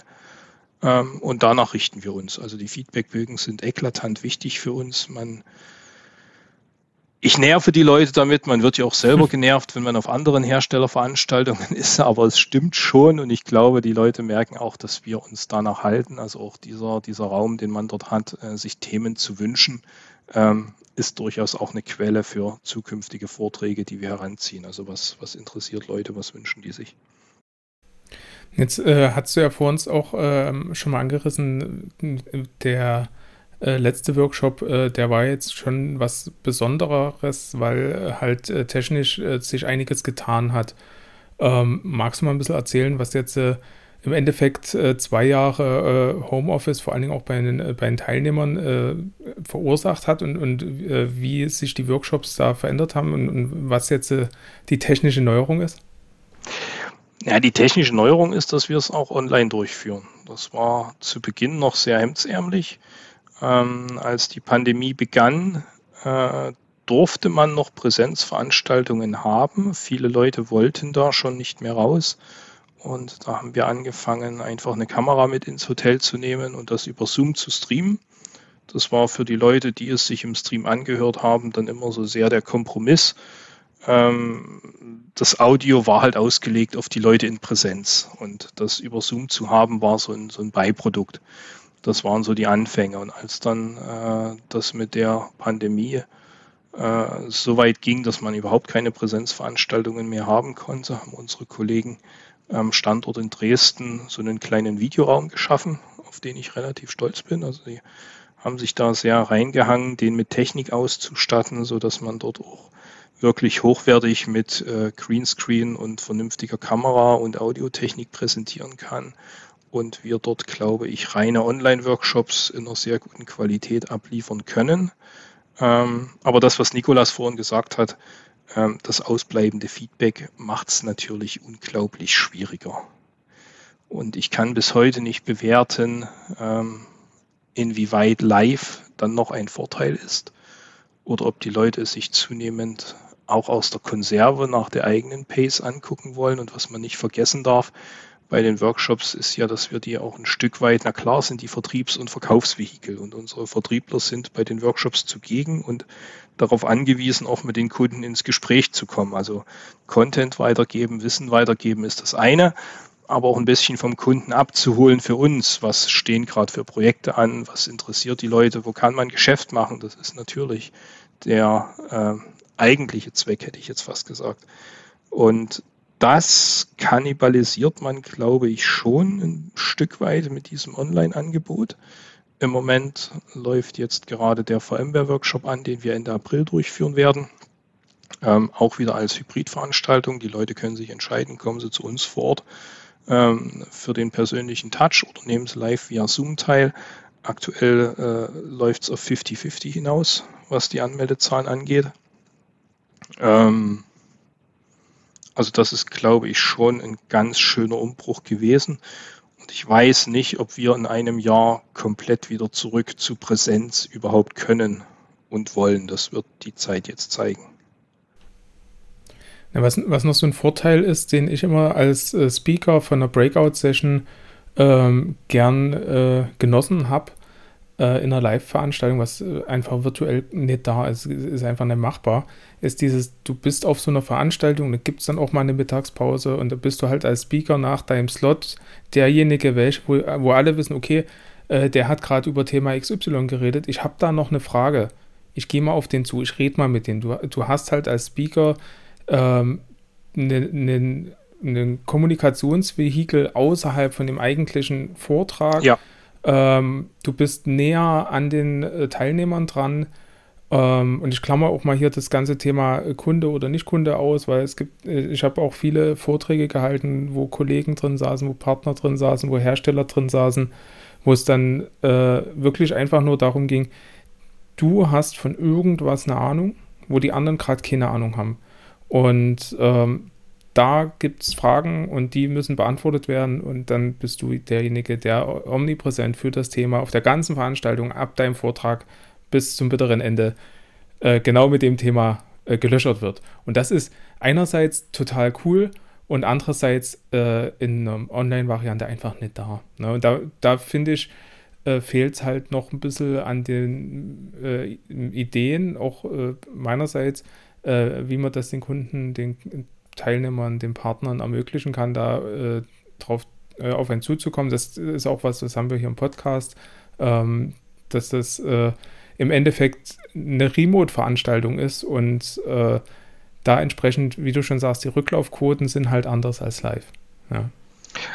Ähm, und danach richten wir uns. Also die Feedbackbögen sind eklatant wichtig für uns. Man ich nerve die Leute damit. Man wird ja auch selber genervt, wenn man auf anderen Herstellerveranstaltungen ist. Aber es stimmt schon und ich glaube, die Leute merken auch, dass wir uns danach halten. Also auch dieser, dieser Raum, den man dort hat, äh, sich Themen zu wünschen, ähm, ist durchaus auch eine Quelle für zukünftige Vorträge, die wir heranziehen. Also was, was interessiert Leute, was wünschen die sich? Jetzt äh, hast du ja vor uns auch ähm, schon mal angerissen, der äh, letzte Workshop, äh, der war jetzt schon was Besonderes, weil äh, halt äh, technisch sich einiges getan hat. Ähm, magst du mal ein bisschen erzählen, was jetzt im Endeffekt zwei Jahre Homeoffice, vor allen Dingen auch bei den, bei den Teilnehmern, verursacht hat und, und wie sich die Workshops da verändert haben und, und was jetzt die technische Neuerung ist? Ja, die technische Neuerung ist, dass wir es auch online durchführen. Das war zu Beginn noch sehr hemdsärmlich. Ähm, als die Pandemie begann, äh, durfte man noch Präsenzveranstaltungen haben. Viele Leute wollten da schon nicht mehr raus. Und da haben wir angefangen, einfach eine Kamera mit ins Hotel zu nehmen und das über Zoom zu streamen. Das war für die Leute, die es sich im Stream angehört haben, dann immer so sehr der Kompromiss. Ähm, das Audio war halt ausgelegt auf die Leute in Präsenz und das über Zoom zu haben, war so ein, so ein Beiprodukt. Das waren so die Anfänge. Und als dann äh, das mit der Pandemie äh, so weit ging, dass man überhaupt keine Präsenzveranstaltungen mehr haben konnte, haben unsere Kollegen am Standort in Dresden so einen kleinen Videoraum geschaffen, auf den ich relativ stolz bin. Also die haben sich da sehr reingehangen, den mit Technik auszustatten, so dass man dort auch wirklich hochwertig mit äh, Greenscreen und vernünftiger Kamera und Audiotechnik präsentieren kann und wir dort, glaube ich, reine Online-Workshops in einer sehr guten Qualität abliefern können. Ähm, aber das, was Nikolas vorhin gesagt hat, ähm, das ausbleibende Feedback macht es natürlich unglaublich schwieriger. Und ich kann bis heute nicht bewerten, ähm, inwieweit live dann noch ein Vorteil ist oder ob die Leute es sich zunehmend auch aus der Konserve nach der eigenen Pace angucken wollen. Und was man nicht vergessen darf, bei den Workshops ist ja, dass wir die auch ein Stück weit, na klar sind die Vertriebs- und Verkaufsvehikel und unsere Vertriebler sind bei den Workshops zugegen und darauf angewiesen, auch mit den Kunden ins Gespräch zu kommen. Also Content weitergeben, Wissen weitergeben ist das eine, aber auch ein bisschen vom Kunden abzuholen für uns. Was stehen gerade für Projekte an? Was interessiert die Leute? Wo kann man Geschäft machen? Das ist natürlich der äh, eigentliche Zweck, hätte ich jetzt fast gesagt. Und das kannibalisiert man, glaube ich, schon ein Stück weit mit diesem Online-Angebot. Im Moment läuft jetzt gerade der VMware-Workshop an, den wir Ende April durchführen werden. Ähm, auch wieder als Hybridveranstaltung. Die Leute können sich entscheiden, kommen sie zu uns vor Ort ähm, für den persönlichen Touch oder nehmen sie live via Zoom teil. Aktuell äh, läuft es auf 50-50 hinaus, was die Anmeldezahlen angeht. Ähm, also das ist, glaube ich, schon ein ganz schöner Umbruch gewesen. Und ich weiß nicht, ob wir in einem Jahr komplett wieder zurück zu Präsenz überhaupt können und wollen. Das wird die Zeit jetzt zeigen. Ja, was, was noch so ein Vorteil ist, den ich immer als äh, Speaker von einer Breakout-Session ähm, gern äh, genossen habe, äh, in einer Live-Veranstaltung, was äh, einfach virtuell nicht da ist, ist einfach nicht machbar, ist dieses, du bist auf so einer Veranstaltung, da gibt es dann auch mal eine Mittagspause und da bist du halt als Speaker nach deinem Slot derjenige, welch, wo, wo alle wissen, okay, äh, der hat gerade über Thema XY geredet, ich habe da noch eine Frage. Ich gehe mal auf den zu, ich rede mal mit dem. Du, du hast halt als Speaker ähm, einen ne, Kommunikationsvehikel außerhalb von dem eigentlichen Vortrag. Ja ähm, du bist näher an den äh, Teilnehmern dran. Ähm, und ich klammer auch mal hier das ganze Thema äh, Kunde oder Nicht-Kunde aus, weil es gibt, äh, ich habe auch viele Vorträge gehalten, wo Kollegen drin saßen, wo Partner drin saßen, wo Hersteller drin saßen, wo es dann äh, wirklich einfach nur darum ging, du hast von irgendwas eine Ahnung, wo die anderen gerade keine Ahnung haben. Und ähm, da gibt es Fragen und die müssen beantwortet werden und dann bist du derjenige, der omnipräsent für das Thema auf der ganzen Veranstaltung ab deinem Vortrag bis zum bitteren Ende äh, genau mit dem Thema äh, gelöschert wird. Und das ist einerseits total cool und andererseits äh, in einer Online-Variante einfach nicht da. Ne? Und da, da finde ich, äh, fehlt es halt noch ein bisschen an den äh, Ideen, auch äh, meinerseits, äh, wie man das den Kunden, den Teilnehmern, den Partnern ermöglichen kann, da äh, drauf auf einen zuzukommen. Das ist auch was, das haben wir hier im Podcast, ähm, dass das im Endeffekt eine Remote-Veranstaltung ist und da entsprechend, wie du schon sagst, die Rücklaufquoten sind halt anders als live. Ja.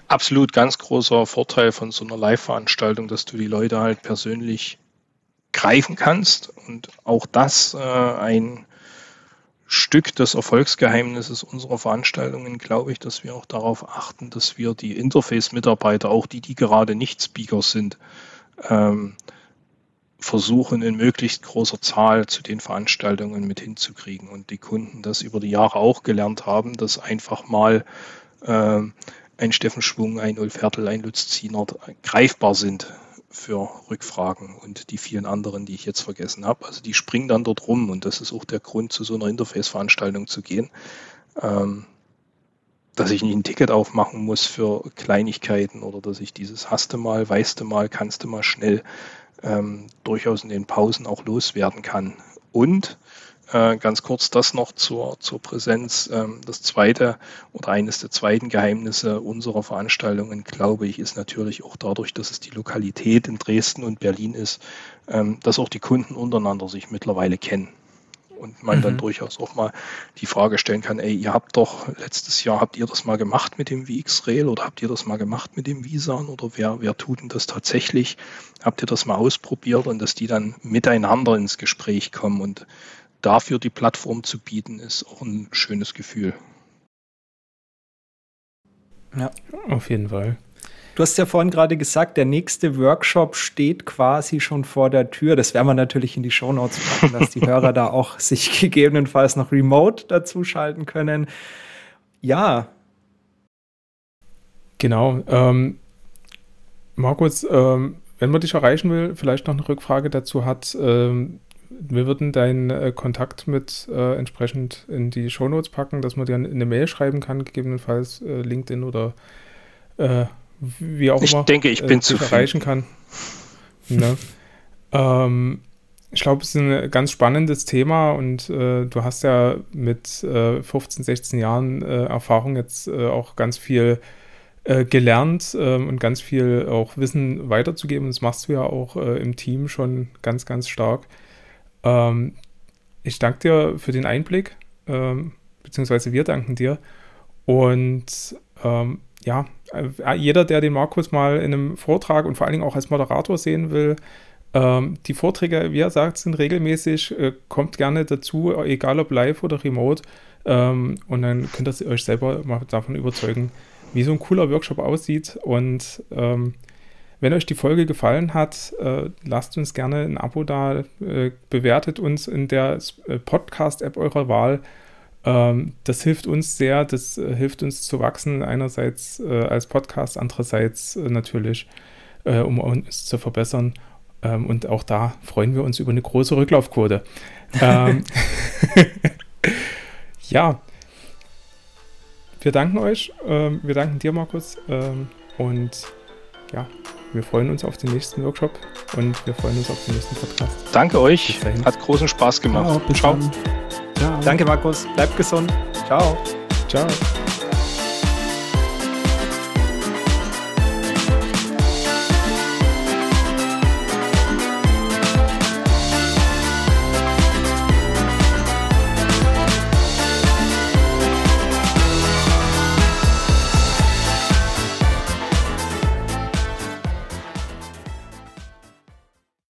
Absolut ganz großer Vorteil von so einer Live-Veranstaltung, dass du die Leute halt persönlich greifen kannst und auch das äh, ein Stück des Erfolgsgeheimnisses unserer Veranstaltungen, glaube ich, dass wir auch darauf achten, dass wir die Interface-Mitarbeiter, auch die, die gerade nicht Speaker sind, ähm, versuchen in möglichst großer Zahl zu den Veranstaltungen mit hinzukriegen und die Kunden das über die Jahre auch gelernt haben, dass einfach mal äh, ein Steffen Schwung, ein Ulf Hertel, ein Lutz Zienert greifbar sind für Rückfragen und die vielen anderen, die ich jetzt vergessen habe. Also die springen dann dort rum und das ist auch der Grund, zu so einer Interface-Veranstaltung zu gehen. Ähm, dass ich nicht ein Ticket aufmachen muss für Kleinigkeiten oder dass ich dieses hast du mal, weißt du mal, kannst du mal schnell ähm, durchaus in den Pausen auch loswerden kann. Und äh, ganz kurz das noch zur, zur Präsenz. Ähm, das zweite oder eines der zweiten Geheimnisse unserer Veranstaltungen, glaube ich, ist natürlich auch dadurch, dass es die Lokalität in Dresden und Berlin ist, ähm, dass auch die Kunden untereinander sich mittlerweile kennen und man mhm. dann durchaus auch mal die Frage stellen kann, ey, ihr habt doch letztes Jahr, habt ihr das mal gemacht mit dem VX-Rail oder habt ihr das mal gemacht mit dem Visan oder wer, wer tut denn das tatsächlich? Habt ihr das mal ausprobiert und dass die dann miteinander ins Gespräch kommen und dafür die Plattform zu bieten, ist auch ein schönes Gefühl. Ja, auf jeden Fall. Du hast ja vorhin gerade gesagt, der nächste Workshop steht quasi schon vor der Tür. Das werden wir natürlich in die Shownotes packen, dass die Hörer da auch sich gegebenenfalls noch remote dazuschalten können. Ja. Genau. Ähm, Markus, ähm, wenn man dich erreichen will, vielleicht noch eine Rückfrage dazu hat, ähm, wir würden deinen äh, Kontakt mit äh, entsprechend in die Shownotes packen, dass man dir eine Mail schreiben kann, gegebenenfalls äh, LinkedIn oder äh, wie auch ich immer. Ich denke, ich äh, bin zu erreichen kann. Ne? ähm, ich glaube, es ist ein ganz spannendes Thema und äh, du hast ja mit 15, 16 Jahren Erfahrung jetzt auch ganz viel gelernt ähm, und ganz viel auch Wissen weiterzugeben. Das machst du ja auch im Team schon ganz, ganz stark. Ähm, ich danke dir für den Einblick, ähm, beziehungsweise wir danken dir. Und ähm, ja, äh, jeder, der den Markus mal in einem Vortrag und vor allen Dingen auch als Moderator sehen will, ähm, die Vorträge, wie er sagt, sind regelmäßig, äh, kommt gerne dazu, egal ob live oder remote. Ähm, und dann könnt ihr euch selber mal davon überzeugen, wie so ein cooler Workshop aussieht. Und ähm, wenn euch die Folge gefallen hat, äh, lasst uns gerne ein Abo da, äh, bewertet uns in der äh, Podcast-App eurer Wahl. Ähm, das hilft uns sehr, das hilft uns zu wachsen, einerseits als Podcast, andererseits natürlich, um uns zu verbessern. Ähm, und auch da freuen wir uns über eine große Rücklaufquote. ähm, ja, wir danken euch, wir danken dir, Markus, und ja, wir freuen uns auf den nächsten Workshop und wir freuen uns auf den nächsten Podcast. Danke euch. Hat großen Spaß gemacht. Ciao. Ciao. Ciao. Danke, Markus. Bleibt gesund. Ciao. Ciao.